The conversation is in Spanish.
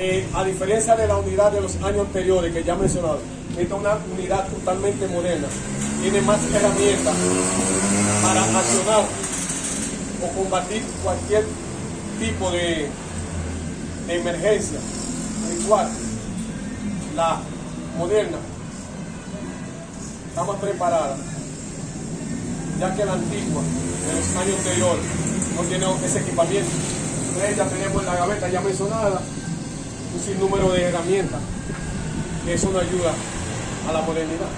eh, a diferencia de la unidad de los años anteriores que ya he mencionado, esta es una unidad totalmente moderna. Tiene más herramientas para accionar o combatir cualquier tipo de, emergencia. Al igual, la moderna está más preparada, ya que la antigua de los años anteriores no tiene ese equipamiento. Ya tenemos en la gaveta ya mencionada un sinnúmero de herramientas que eso nos ayuda a la modernidad.